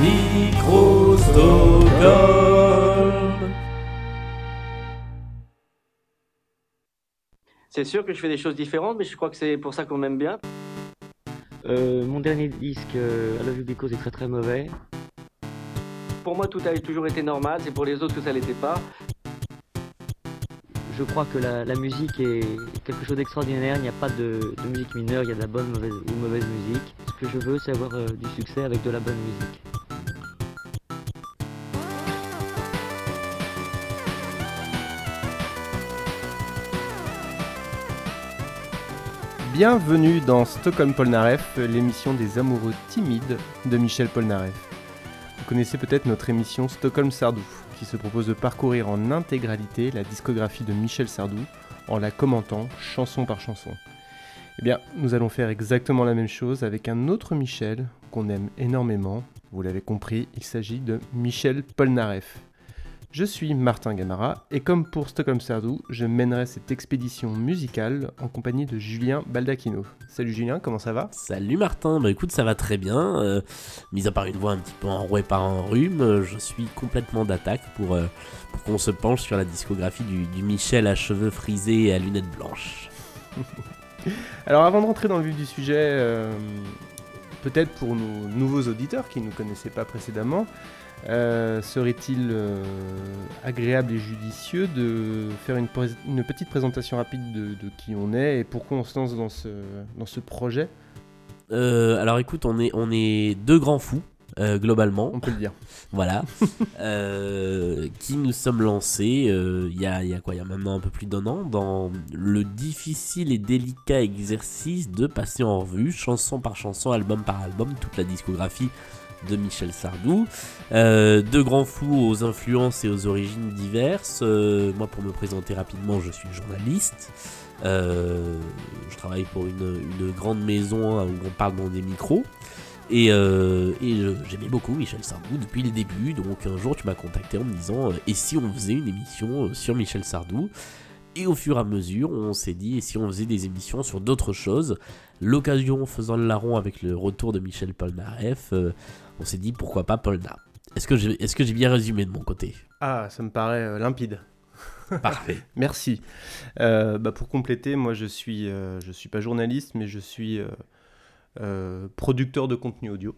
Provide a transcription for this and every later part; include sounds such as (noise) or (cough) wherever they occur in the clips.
Micro Stockholm. C'est sûr que je fais des choses différentes, mais je crois que c'est pour ça qu'on m'aime bien. Euh, mon dernier disque, euh, I Love You Because, est très très mauvais. Pour moi, tout a toujours été normal, c'est pour les autres que ça l'était pas. Je crois que la, la musique est quelque chose d'extraordinaire. Il n'y a pas de, de musique mineure, il y a de la bonne mauvaise, ou mauvaise musique. Ce que je veux, c'est avoir euh, du succès avec de la bonne musique. Bienvenue dans Stockholm Polnareff, l'émission des amoureux timides de Michel Polnareff. Vous connaissez peut-être notre émission Stockholm Sardou, qui se propose de parcourir en intégralité la discographie de Michel Sardou en la commentant chanson par chanson. Eh bien, nous allons faire exactement la même chose avec un autre Michel qu'on aime énormément. Vous l'avez compris, il s'agit de Michel Polnareff. Je suis Martin Gamara et comme pour Stockholm Sardou, je mènerai cette expédition musicale en compagnie de Julien Baldacchino. Salut Julien, comment ça va? Salut Martin, bah écoute ça va très bien, euh, mis à part une voix un petit peu enrouée par un rhume, euh, je suis complètement d'attaque pour, euh, pour qu'on se penche sur la discographie du, du Michel à cheveux frisés et à lunettes blanches. (laughs) Alors avant de rentrer dans le vif du sujet, euh, peut-être pour nos nouveaux auditeurs qui ne nous connaissaient pas précédemment, euh, serait-il euh, agréable et judicieux de faire une, petite présentation rapide de, de qui on est et pourquoi on se lance dans ce, dans ce projet? Euh, alors écoute, on est, on est deux grands fous, globalement. On peut le dire. (laughs) Voilà. Qui nous sommes lancés il y, a, il y a quoi? Il y a maintenant un peu plus d'un an dans le difficile et délicat exercice de passer en revue, chanson par chanson, album par album, toute la discographie de Michel Sardou. Euh, deux grands fous aux influences et aux origines diverses. Euh, moi, pour me présenter rapidement, je suis journaliste. Euh, je travaille pour une, grande maison hein, où on parle dans des micros. Et, euh, j'aimais beaucoup Michel Sardou depuis le début. Donc un jour, tu m'as contacté en me disant Et si on faisait une émission sur Michel Sardou? Et au fur et à mesure, on s'est dit Et si on faisait des émissions sur d'autres choses L'occasion faisant le larron avec le retour de Michel Polnareff, euh, on s'est dit Pourquoi pas Polna Est-ce que j'ai bien résumé de mon côté? Ah, ça me paraît euh, limpide. (laughs) Parfait. Merci. Euh, bah, pour compléter, moi je suis, euh, je suis pas journaliste, mais je suis euh, producteur de contenu audio.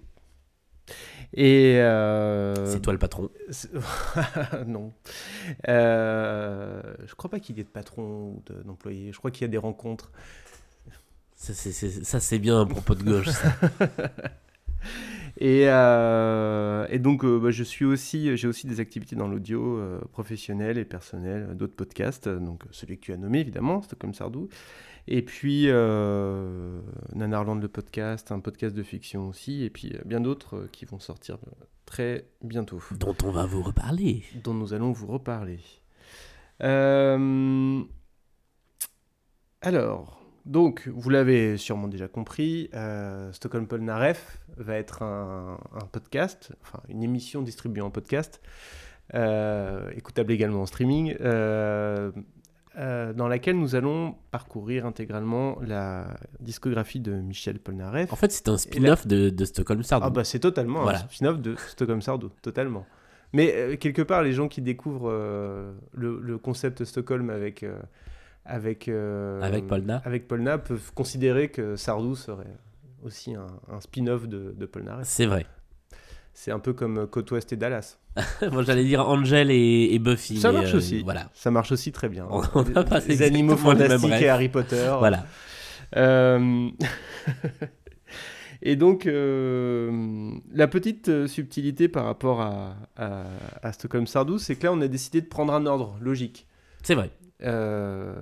Et euh, C'est toi le patron. (laughs) non. Euh, je crois pas qu'il y ait de patron ou de- d'employé. Je crois qu'il y a des rencontres. Ça, c'est- bien un propos de gauche. ça. (laughs) Et, euh, et donc, euh, bah, je suis aussi, j'ai aussi des activités dans l'audio euh, professionnel et personnel, euh, d'autres podcasts. Donc, celui que tu as nommé, évidemment, Stockholm Sardou. Et puis, euh, Nanarland, le podcast, un podcast de fiction aussi. Et puis, euh, bien d'autres euh, qui vont sortir très bientôt, dont on va vous reparler. dont nous allons vous reparler. Euh, alors, donc, vous l'avez sûrement déjà compris, euh, Stockholm Polnareff va être un, un podcast, enfin une émission distribuée en podcast, euh, écoutable également en streaming, euh, dans laquelle nous allons parcourir intégralement la discographie de Michel Polnareff. En fait, c'est un spin-off de, de Stockholm Sardou. Ah bah c'est totalement Voilà. un spin-off de Stockholm Sardou, totalement. Mais euh, quelque part, les gens qui découvrent euh, le, le concept Stockholm avec avec Avec Polna. avec Polna peuvent considérer que Sardou serait aussi un, un spin-off de, de Polnareff. C'est vrai. C'est un peu comme Côte Ouest et Dallas. (laughs) Moi, j'allais dire Angel et, et Buffy. Ça marche euh, aussi. Voilà. Ça marche aussi très bien. (laughs) On- on a les animaux fantastiques et Harry Potter. Voilà. Euh, (laughs) Et donc, euh, la petite euh, subtilité par rapport à, à, à Stockholm Sardou, c'est que là, on a décidé de prendre un ordre logique. C'est vrai. Euh,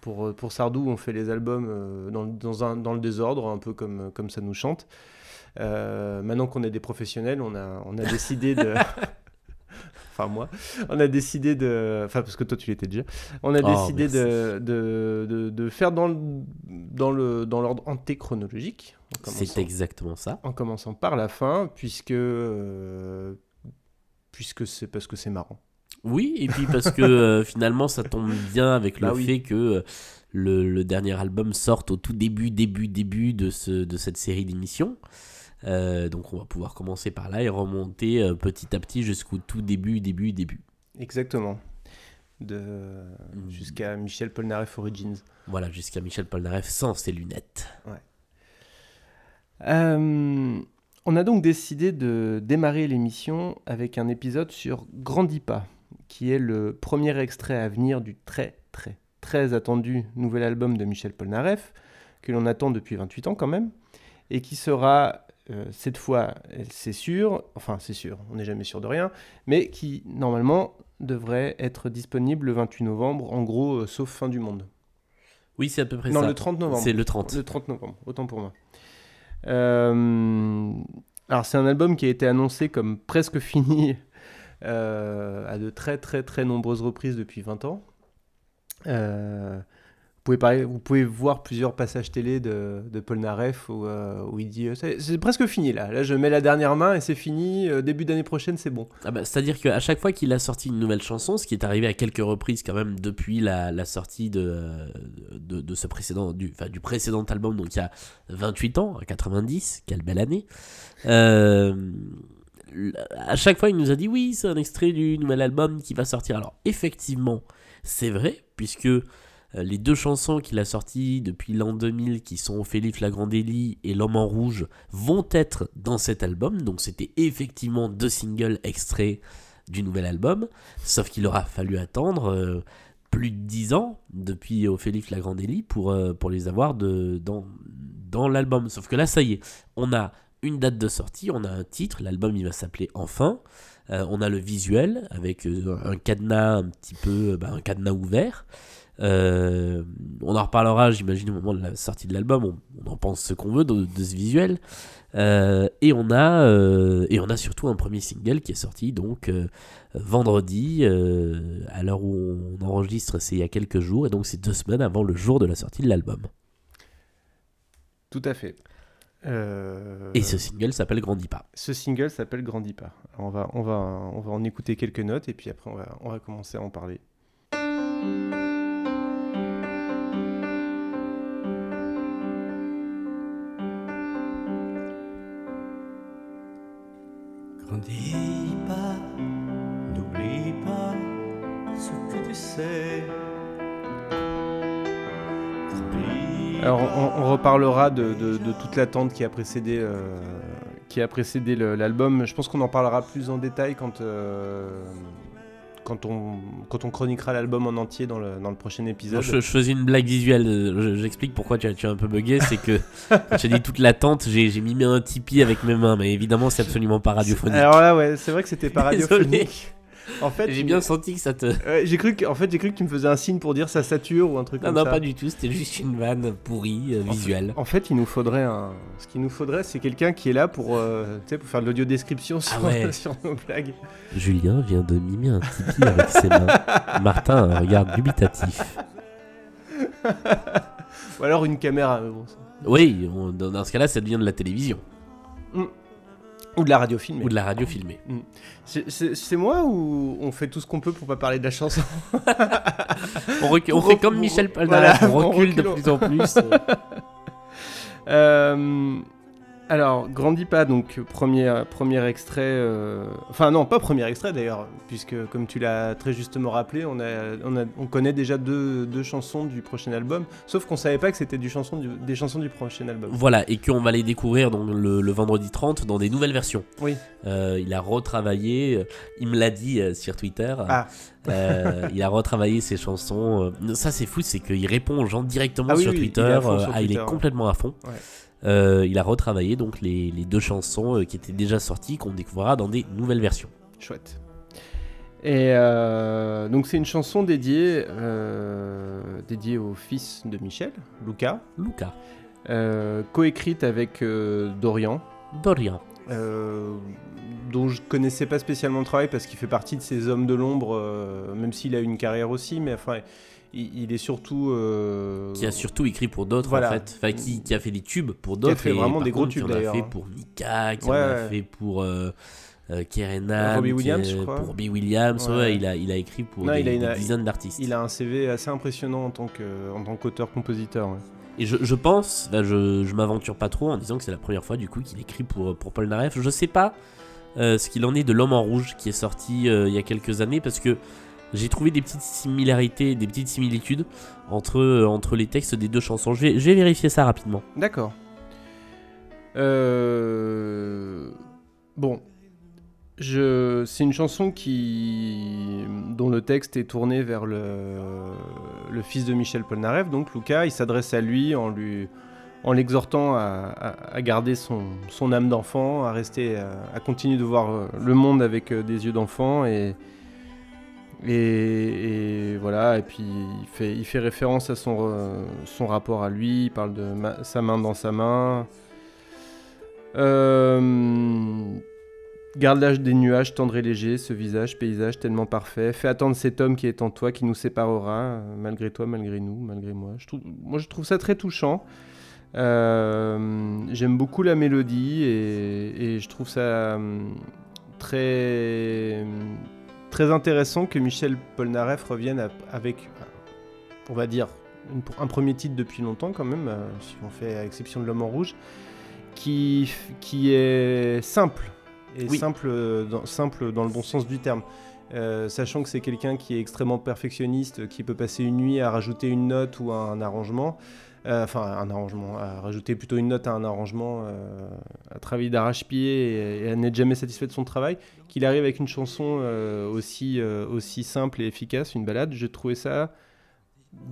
pour, pour Sardou, on fait les albums euh, dans, le- dans, un, dans le désordre, un peu comme, comme ça nous chante. Euh, maintenant qu'on est des professionnels, on a, on a décidé de... (laughs) enfin moi, on a décidé de... Enfin parce que toi tu l'étais déjà. On a Oh, décidé de, de, de, de faire dans le- dans le dans l'ordre antéchronologique. C'est exactement ça. En commençant par la fin, puisque... euh, puisque c'est parce que c'est marrant. Oui, et puis parce que euh, (laughs) finalement, ça tombe bien avec le Bah oui. fait que euh, le, le dernier album sorte au tout début, début, début de, ce, de cette série d'émissions. Euh, donc on va pouvoir commencer par là et remonter euh, petit à petit jusqu'au tout début, début, début. Exactement. De... Jusqu'à Michel Polnareff Origins. Voilà, jusqu'à Michel Polnareff sans ses lunettes. Euh, on a donc décidé de démarrer l'émission avec un épisode sur Grandis pas, qui est le premier extrait à venir du très très très attendu nouvel album de Michel Polnareff, que l'on attend depuis 28 ans quand même, et qui sera euh, cette fois, c'est sûr, enfin c'est sûr, on n'est jamais sûr de rien, mais qui normalement devrait être disponible le 28 novembre, en gros, euh, sauf fin du monde. Oui, c'est à peu près non, ça. le 30 novembre. C'est le 30. Le 30 novembre, autant pour moi. Euh, alors c'est un album qui a été annoncé comme presque (laughs) fini à de très très très nombreuses reprises depuis 20 ans. Euh, vous pouvez voir plusieurs passages télé de, de Paul Naref où, il dit c'est presque fini là. Là je mets la dernière main et c'est fini. Euh, début d'année prochaine c'est bon. Ah bah, C'est-à-dire qu'à chaque fois qu'il a sorti une nouvelle chanson, ce qui est arrivé à quelques reprises quand même depuis la, sortie de, de, ce précédent, du, enfin, du précédent album, donc il y a 28 ans, à 90, quelle belle année. Euh, à chaque fois, il nous a dit oui, c'est un extrait du nouvel album qui va sortir. Alors, effectivement, c'est vrai, puisque les deux chansons qu'il a sorties depuis l'an 2000, qui sont Ophélie Flagrandelli et L'homme en rouge, vont être dans cet album. Donc, c'était effectivement deux singles extraits du nouvel album. Sauf qu'il aura fallu attendre euh, plus de 10 ans depuis Ophélie Flagrandelli pour, euh, pour les avoir dans, l'album. Sauf que là, ça y est, on a une date de sortie, on a un titre, l'album il va s'appeler Enfin. Euh, on a le visuel avec euh, un cadenas un petit peu, bah, un cadenas ouvert. Euh, on en reparlera, j'imagine, au moment de la sortie de l'album. On, on en pense ce qu'on veut de, de ce visuel. Euh, et on a euh, et on a surtout un premier single qui est sorti donc vendredi à l'heure où on enregistre, c'est il y a quelques jours et donc c'est deux semaines avant le jour de la sortie de l'album. Tout à fait. Et ce single s'appelle Grandis pas. ce single s'appelle Grandis pas. Alors, on va on va on va en écouter quelques notes et puis après on va on va commencer à en parler. Grandis pas, n'oublie pas ce que tu sais. Grandis Alors on, reparlera de, de- de toute l'attente qui a précédé, euh, qui a précédé le- l'album. Je pense qu'on en parlera plus en détail quand, euh, quand, on, quand on chroniquera l'album en entier dans le, dans le prochain épisode. Je, je faisais une blague visuelle, je- j'explique pourquoi tu as, tu as un peu bugué, c'est que j'ai dit toute l'attente, j'ai j'ai mimé un Tipeee avec mes mains, mais évidemment c'est absolument pas radiophonique. Alors là, ouais, c'est vrai que c'était pas (laughs) radiophonique. En fait, J'ai bien senti que ça te... ouais, j'ai cru que, en fait, j'ai cru que tu me faisais un signe pour dire ça sature ou un truc Non, comme non, ça. pas du tout, c'était juste une vanne pourrie, euh, visuelle. En fait, il nous faudrait un. Ce qu'il nous faudrait, c'est quelqu'un qui est là pour, euh, tu sais, pour faire de l'audio description sur, Ah ouais. (laughs) sur nos blagues. Julien vient de mimer un Tipeee avec ses mains. (laughs) Martin a un regard dubitatif. Ou alors une caméra. mais bon, ça- Oui, on- dans ce cas-là, ça devient de la télévision Ou de la radio filmée. ou de la radio filmée. C'est- C'est moi ou on fait tout ce qu'on peut pour pas parler de la chanson (laughs) On, on fait comme Michel Polnareff, voilà, on (laughs) on recule de recule. plus en plus. (laughs) Euh, Alors, grandis pas, donc premier, premier extrait. euh, Enfin, non, pas premier extrait d'ailleurs, puisque comme tu l'as très justement rappelé, on, a, on, a- on connaît déjà deux, deux chansons du prochain album, sauf qu'on savait pas que c'était du chanson du- des chansons du prochain album. Voilà, et qu'on va les découvrir donc, le, le vendredi 30 dans des nouvelles versions. Oui. Euh, il a retravaillé, euh, il me l'a dit sur Twitter, Ah. euh, il a retravaillé ses chansons. ça c'est fou, c'est qu'il répond aux gens directement Ah oui, sur oui, Twitter. ah, il est complètement à fond. Ouais. Euh, il a retravaillé donc les, les deux chansons euh, qui étaient déjà sorties, qu'on découvrira dans des nouvelles versions. Chouette. Et euh, donc c'est une chanson dédiée, dédiée au fils de Michel, Luca, Luca, coécrite avec Dorian, Dorian. dont je connaissais pas spécialement le travail parce qu'il fait partie de ces hommes de l'ombre, même s'il a une carrière aussi, mais enfin, il, il est surtout. euh, qui a surtout écrit pour d'autres Voilà. en fait, enfin, qui, qui a fait des tubes pour d'autres. fait et vraiment des gros contre, tubes, Qui en a d'ailleurs, fait hein. pour Mika, qui Ouais, en a ouais. fait pour euh, euh, Kerenan, Robbie qui, Williams, je euh, crois. pour Robbie Williams. Ouais. ouais, il a, il a écrit pour Non, des, il a une- des dizaines d'artistes. Il a un CV assez impressionnant en tant qu'auteur-compositeur. ouais. Et je, je pense, je, je m'aventure pas trop en disant que c'est la première fois du coup qu'il écrit pour, pour Paul Naref. Je sais pas euh, ce qu'il en est de L'Homme en Rouge qui est sorti euh, il y a quelques années parce que j'ai trouvé des petites similarités, des petites similitudes entre, euh, entre les textes des deux chansons. Je vais, vérifier ça rapidement. D'accord. Euh, Bon. Je... C'est une chanson qui... dont le texte est tourné vers le, fils de Michel Polnareff, donc Lucas. Il s'adresse à lui en lui en l'exhortant à, garder son, son âme d'enfant, à rester, à, à continuer de voir euh, le monde avec des yeux d'enfant et, et, voilà. Et puis il fait, il fait référence à son, son rapport à lui. Il parle de sa main dans sa main. Euh, Garde l'âge des nuages tendre et léger, ce visage, paysage tellement parfait. Fais attendre cet homme qui est en toi, qui nous séparera, euh, malgré toi, malgré nous, malgré moi. Moi, je trouve ça très touchant. Euh, J'aime beaucoup la mélodie et, je trouve ça très, très intéressant que Michel Polnareff revienne à- avec, on va dire, une- un premier titre depuis longtemps quand même, euh, si on fait à exception de L'Homme en Rouge, qui, qui est simple. Et Oui. simple, euh, dans, simple dans le bon sens du terme. Euh, sachant que c'est quelqu'un qui est extrêmement perfectionniste, qui peut passer une nuit à rajouter une note ou un arrangement, enfin un arrangement, à rajouter plutôt une note à un arrangement, euh, à travailler d'arrache-pied et, à n'être jamais satisfait de son travail, qu'il arrive avec une chanson euh, aussi, euh, aussi simple et efficace, une balade, j'ai trouvé ça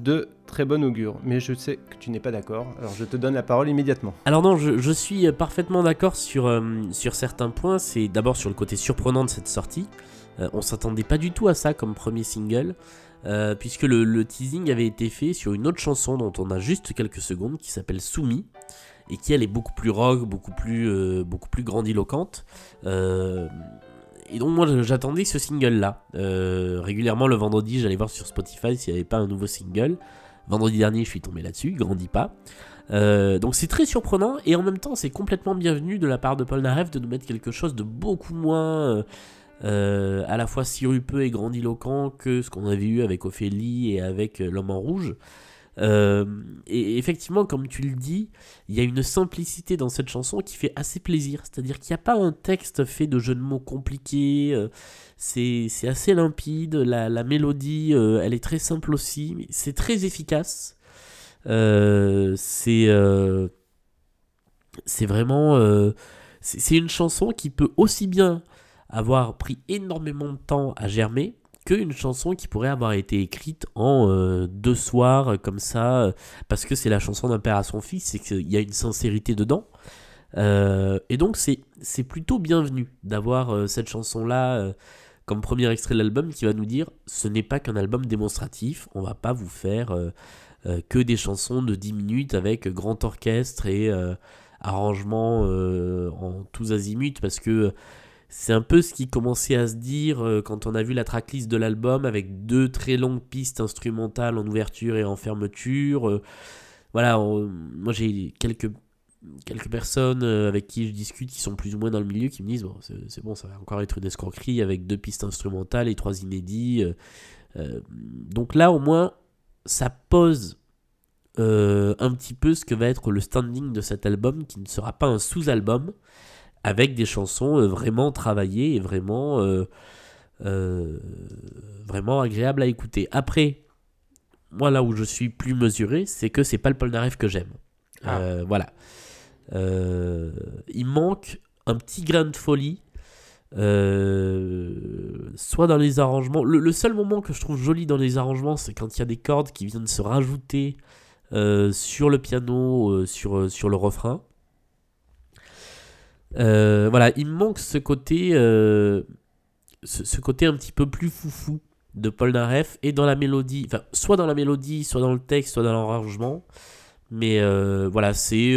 de très bon augure. Mais je sais que tu n'es pas d'accord, alors je te donne la parole immédiatement. Alors non, je, suis euh, parfaitement d'accord sur, euh, sur certains points. C'est d'abord sur le côté surprenant de cette sortie. Euh, on s'attendait pas du tout à ça comme premier single, euh, puisque le, teasing avait été fait sur une autre chanson dont on a juste quelques secondes, qui s'appelle Soumis, et qui elle est beaucoup plus rock, beaucoup plus, euh, grandiloquente. Euh, et donc moi j'attendais ce single-là. Régulièrement le vendredi, j'allais voir sur Spotify s'il n'y avait pas un nouveau single. Vendredi dernier, je suis tombé là-dessus, il grandit pas. Donc c'est très surprenant et en même temps c'est complètement bienvenu de la part de Paul Naref de nous mettre quelque chose de beaucoup moins euh, à la fois sirupeux et grandiloquent que ce qu'on avait eu avec Ophélie et avec euh, L'homme en rouge. Euh, et effectivement, comme tu le dis, il y a une simplicité dans cette chanson qui fait assez plaisir. C'est-à-dire qu'il n'y a pas un texte fait de jeux de mots compliqués. c'est assez limpide. La, la mélodie, elle est très simple aussi. C'est très efficace. C'est vraiment c'est une chanson qui peut aussi bien avoir pris énormément de temps à germer qu'une chanson qui pourrait avoir été écrite en euh, deux soirs euh, comme ça euh, parce que c'est la chanson d'un père à son fils c'est qu'il y a une sincérité dedans. Et donc c'est plutôt bienvenu d'avoir cette chanson là comme premier extrait de l'album qui va nous dire ce n'est pas qu'un album démonstratif on va pas vous faire que des chansons de 10 minutes avec grand orchestre et arrangement en tous azimuts parce que c'est un peu ce qui commençait à se dire euh, quand on a vu la tracklist de l'album avec deux très longues pistes instrumentales en ouverture et en fermeture. Euh, voilà, moi j'ai quelques, quelques personnes euh, avec qui je discute qui sont plus ou moins dans le milieu qui me disent bon, c'est bon, ça va encore être une escroquerie avec deux pistes instrumentales et trois inédits. donc là, au moins, ça pose un petit peu ce que va être le standing de cet album qui ne sera pas un sous-album avec des chansons euh, vraiment travaillées et vraiment euh, euh, vraiment agréables à écouter. Après, moi là où je suis plus mesuré, c'est que c'est pas le Polnareff que j'aime. Ah. Euh, voilà. Il manque un petit grain de folie. soit dans les arrangements. Le, le seul moment que je trouve joli dans les arrangements, c'est quand il y a des cordes qui viennent se rajouter sur le piano, sur, sur le refrain. Euh, voilà, il me manque ce côté, euh, ce, côté un petit peu plus foufou de Paul Naref et dans la mélodie, enfin, soit dans la mélodie, soit dans le texte, soit dans l'arrangement. Mais euh, voilà, c'est.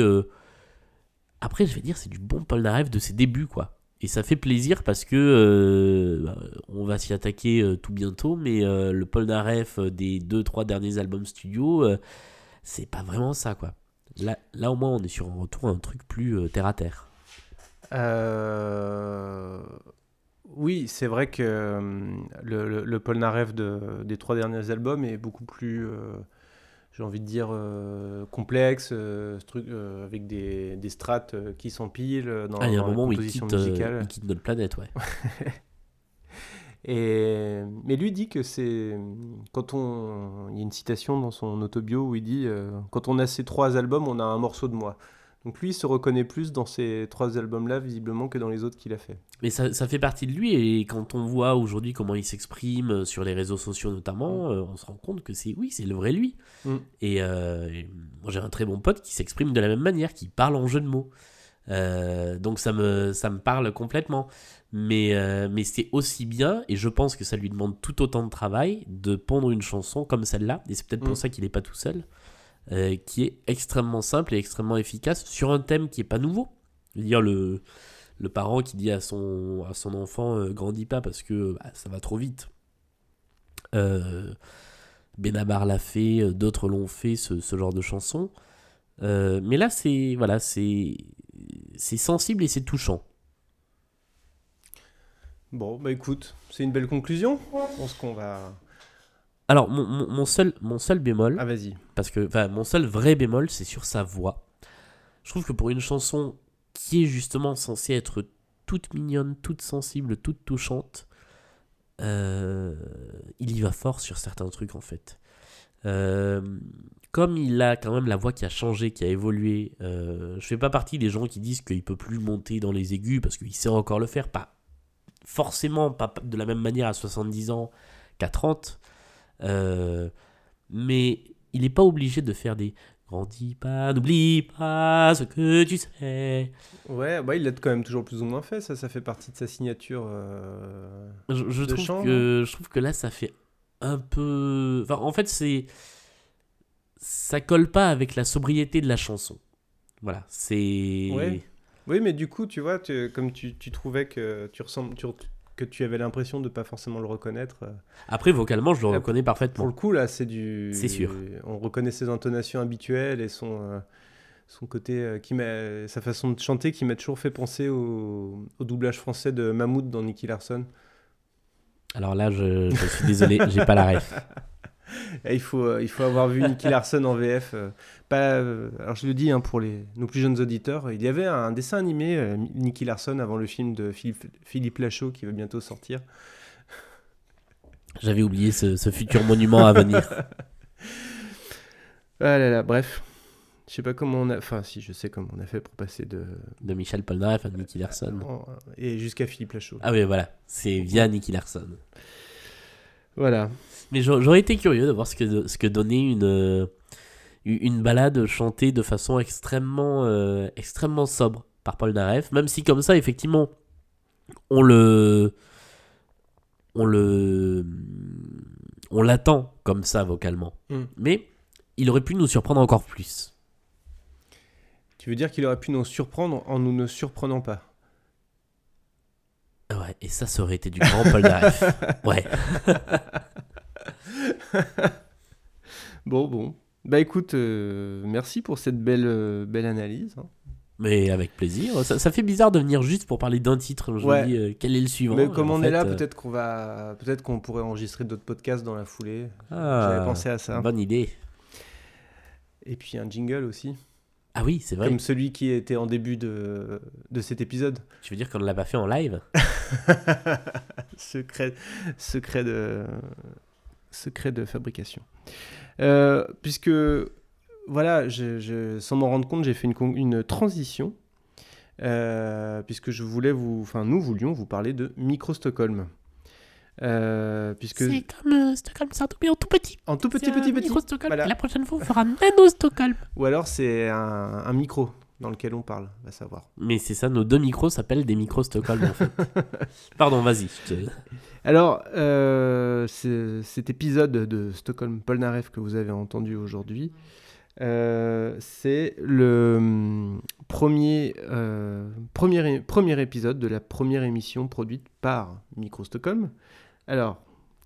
Après, je vais dire, c'est du bon Paul Naref de ses débuts, quoi. Et ça fait plaisir parce que bah, on va s'y attaquer tout bientôt, mais le Paul Naref des 2-3 derniers albums studio, c'est pas vraiment ça, quoi. Là, là, au moins, on est sur un retour à un truc plus terre à terre. Euh, Oui, c'est vrai que hum, le, le, le Polnareff de, des trois derniers albums est beaucoup plus. euh, j'ai envie de dire, euh, complexe, euh, euh, avec des, des strates euh, qui s'empilent euh, dans, Ah, il y a un dans la moment où il composition quitte, euh, musicale. il quitte notre planète, ouais. (laughs) Et, mais lui dit que c'est quand on il y a une citation dans son autobio où il dit euh, quand on a ces trois albums on a un morceau de moi donc lui il se reconnaît plus dans ces trois albums là visiblement que dans les autres qu'il a fait Mais ça, ça fait partie de lui, et quand on voit aujourd'hui comment il s'exprime euh, sur les réseaux sociaux notamment, euh, on se rend compte que c'est oui, c'est le vrai lui. Mm. Et, euh, et j'ai un très bon pote qui s'exprime de la même manière, qui parle en jeu de mots. Euh, donc ça me, ça me parle complètement. Mais, mais c'est aussi bien, et je pense que ça lui demande tout autant de travail, de pondre une chanson comme celle-là, et c'est peut-être pour Mm. ça qu'il n'est pas tout seul, euh, qui est extrêmement simple et extrêmement efficace sur un thème qui est pas nouveau. Dire, le, le parent qui dit à son, à son enfant euh, grandis pas parce que bah, ça va trop vite. Euh, Benabar l'a fait, euh, d'autres l'ont fait, ce, ce genre de chanson. Mais là, c'est voilà, c'est sensible et c'est touchant. bon bah écoute c'est une belle conclusion je pense qu'on va Alors, mon, mon- mon seul, mon seul bémol, ah vas-y parce que enfin, mon seul vrai bémol, c'est sur sa voix. Je trouve que pour une chanson qui est justement censée être toute mignonne, toute sensible, toute touchante, euh, il y va fort sur certains trucs en fait. Euh, comme il a quand même la voix qui a changé, qui a évolué, euh, je fais pas partie des gens qui disent qu'il peut plus monter dans les aigus parce qu'il sait encore le faire, pas forcément pas de la même manière à 70 ans qu'à 30, euh, mais il n'est pas obligé de faire des grandis pas, n'oublie pas ce que tu sais. ouais bah il l'a quand même toujours plus ou moins fait ça ça fait partie de sa signature euh, Je, je De trouve que, je trouve que là, ça fait un peu. Enfin, en fait, c'est. Ça colle pas avec la sobriété de la chanson. Voilà, c'est. Ouais. Oui, mais du coup, tu vois, tu- comme tu, tu trouvais que tu ressembles, tu- que tu avais l'impression de pas forcément le reconnaître. euh, Après, vocalement, je le Là, reconnais Pour parfaitement. le coup, là, c'est du. C'est sûr. On reconnaît ses intonations habituelles et son, euh, son côté, euh, qui m'a, sa façon de chanter qui m'a toujours fait penser au, au doublage français de Mammouth dans Nicky Larson. Alors là, je, je suis désolé, j'ai pas la ref. (laughs) Et il faut, euh, il faut avoir vu Nicky Larson en VF. euh, pas, euh, alors je le dis hein, pour les, nos plus jeunes auditeurs, il y avait un dessin animé euh, Nicky Larson avant le film de Philippe, Philippe Lachaud qui va bientôt sortir. J'avais oublié ce, ce futur monument à venir. (laughs) Ah là là, bref. Je sais pas comment on a. Enfin, si, je sais comment on a fait pour passer de. De Michel Polnareff à Nicky Larson. Et jusqu'à Philippe Lachaud. Ah oui, voilà, c'est via Nicky Larson. Voilà. Mais j'a- j'aurais été curieux de voir ce que, ce que donnait une, euh, une balade chantée de façon extrêmement, euh, extrêmement sobre par Paul Naref. Même si, comme ça, effectivement, on le. On le. On l'attend comme ça vocalement. Mm. Mais il aurait pu nous surprendre encore plus. Tu veux dire qu'il aurait pu nous surprendre en nous ne surprenant pas? Ouais, et ça, ça aurait été du grand Paul Naref. (laughs) Ouais. (laughs) Bon, bon. Bah écoute, euh, merci pour cette belle, euh, belle analyse. hein. Mais avec plaisir. Ça, ça fait bizarre de venir juste pour parler d'un titre. Je Ouais. me dis, euh, quel est le suivant? Mais comme on fait, est là, peut-être qu'on va, peut-être qu'on pourrait enregistrer d'autres podcasts dans la foulée. ah, J'avais pensé à ça. Bonne idée. Et puis un jingle aussi, Ah oui, c'est vrai. comme celui qui était en début de, de cet épisode. Tu veux dire qu'on ne l'a pas fait en live? (laughs) Secret, secret de, secret de fabrication. Euh, puisque, voilà, je, je- sans m'en rendre compte, j'ai fait une, une transition. euh, puisque je voulais vous, enfin nous voulions vous parler de Micro Stockholm. Euh, puisque C'est comme euh, Stockholm, c'est un tout, mais en tout petit. en tout petit petit petit, micro Stockholm. Voilà. Et la prochaine fois, on fera Nano Stockholm. ou alors c'est un, un micro dans lequel on parle, va savoir. Mais c'est ça, nos deux micros s'appellent des micros Stockholm en fait. (laughs) Pardon, vas-y. Alors, euh, cet épisode de Stockholm Polnareff que vous avez entendu aujourd'hui, euh, c'est le hum, premier, euh, premier, premier épisode de la première émission produite par Micro Stockholm. Alors,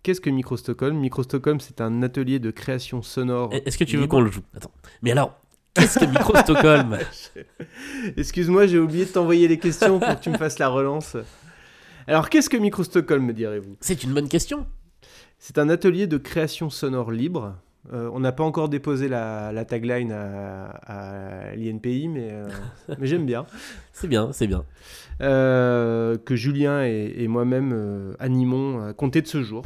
qu'est-ce que Micro Stockholm Micro Stockholm, c'est un atelier de création sonore. Est-ce que tu veux qu'on le joue? Attends. Mais alors, qu'est-ce que Micro Stockholm (laughs) Excuse-moi, j'ai oublié de t'envoyer les questions pour que tu me fasses la relance. Alors, qu'est-ce que Micro Stockholm, me direz-vous? C'est une bonne question. C'est un atelier de création sonore libre Euh, on n'a pas encore déposé la, la tagline à, à l'INPI, mais, euh, (laughs) mais j'aime bien. C'est bien, c'est bien. Euh, que Julien et, et moi-même animons à compter de ce jour.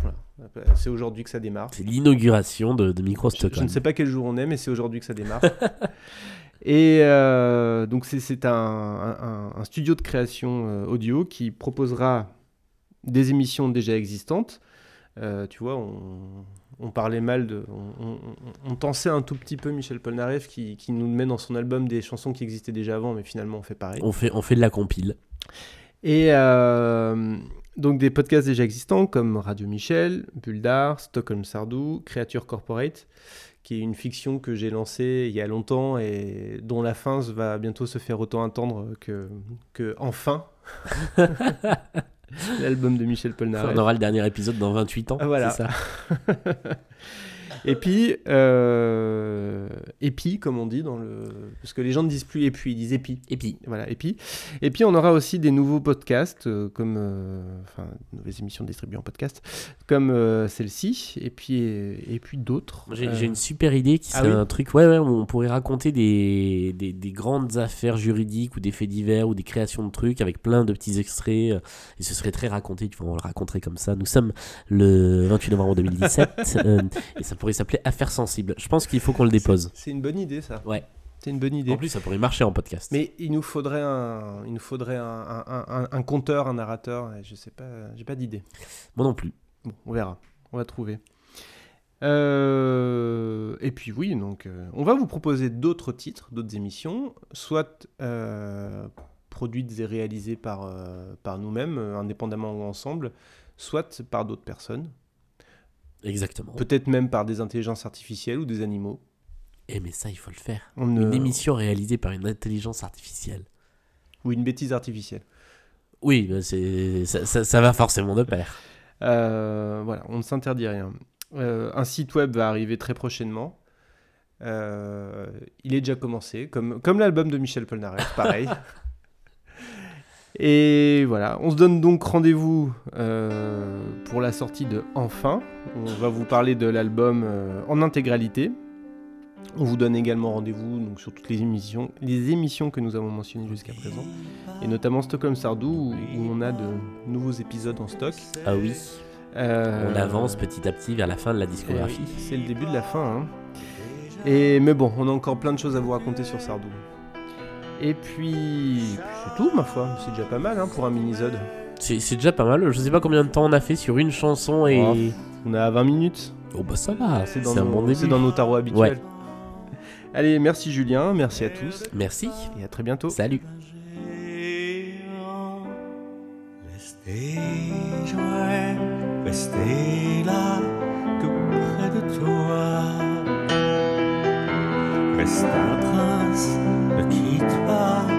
C'est aujourd'hui que ça démarre. C'est l'inauguration de, de Micro Je, ne sais pas quel jour on est, mais c'est aujourd'hui que ça démarre. (laughs) Et donc c'est- un, un- un studio de création audio qui proposera des émissions déjà existantes. Tu vois, on, on parlait mal de... On, on, on tensait un tout petit peu Michel Polnareff qui, qui nous met dans son album des chansons qui existaient déjà avant, mais finalement on fait pareil. On fait, on fait de la compile. Et euh, donc des podcasts déjà existants comme Radio Michel, Bulldar, Stockholm Sardou, Creature Corporate, qui est une fiction que j'ai lancée il y a longtemps et dont la fin va bientôt se faire autant attendre que, que Enfin, (laughs) l'album de Michel on Polnareff. aura le dernier épisode dans 28 ans. Voilà. c'est ça (laughs) Et puis, euh, épi, comme on dit dans le... Parce que les gens ne disent plus épi, ils disent épi. Et puis, Voilà, et puis, et puis on aura aussi des nouveaux podcasts, euh, comme, euh, enfin, de nouvelles émissions distribuées en podcast, comme euh, celle-ci, et puis, et puis d'autres. j'ai une super idée qui ah serait oui un truc ouais, ouais, où on pourrait raconter des, des, des grandes affaires juridiques ou des faits divers ou des créations de trucs avec plein de petits extraits. Et ce serait très raconté, tu vois, on le raconterait comme ça. Nous sommes le 28 novembre 2017 (laughs) euh, et ça pourrait s'appeler Affaires sensibles. Je pense qu'il faut qu'on le dépose. C'est une bonne idée, ça. Ouais. C'est une bonne idée. En plus, ça pourrait marcher en podcast. Mais il nous faudrait un, il nous faudrait un, un, un, un conteur, un narrateur. Je sais pas, j'ai pas d'idée. Moi non plus. Bon, on verra. On va trouver. Euh, et puis oui, donc euh, on va vous proposer d'autres titres, d'autres émissions, soit euh, produites et réalisées par, par nous-mêmes, indépendamment ou ensemble, soit par d'autres personnes, Exactement. peut-être même par des intelligences artificielles ou des animaux. Eh mais ça, il faut le faire. On ne- Une émission réalisée par une intelligence artificielle. Ou une bêtise artificielle. Oui, ça, ça- ça va forcément de pair. Euh, voilà, on ne s'interdit rien. Euh, un site web va arriver très prochainement. Euh, il est déjà commencé, comme, comme l'album de Michel Polnareff, pareil. (laughs) Et voilà, on se donne donc rendez-vous euh, pour la sortie de Enfin. On va vous parler de l'album euh, en intégralité. On vous donne également rendez-vous donc, sur toutes les émissions, les émissions que nous avons mentionnées jusqu'à présent, et notamment Stockholm Sardou, où, où on a de nouveaux épisodes en stock. Ah oui, Euh, on avance petit à petit vers la fin de la eh discographie. C'est le début de la fin. hein. Et mais bon, on a encore plein de choses à vous raconter sur Sardou. Et puis, c'est tout ma foi. C'est déjà pas mal hein, pour un mini-zode. C'est c'est déjà pas mal. Je sais pas combien de temps on a fait sur une chanson et. Oh, On a 20 minutes. Oh bah ça va, C'est c'est dans, un nos- bon début. c'est dans nos tarots habituels. Allez, merci Julien, merci à tous Merci, et à très bientôt. salut. restez là, tout près de toi. Reste un prince, ne quitte pas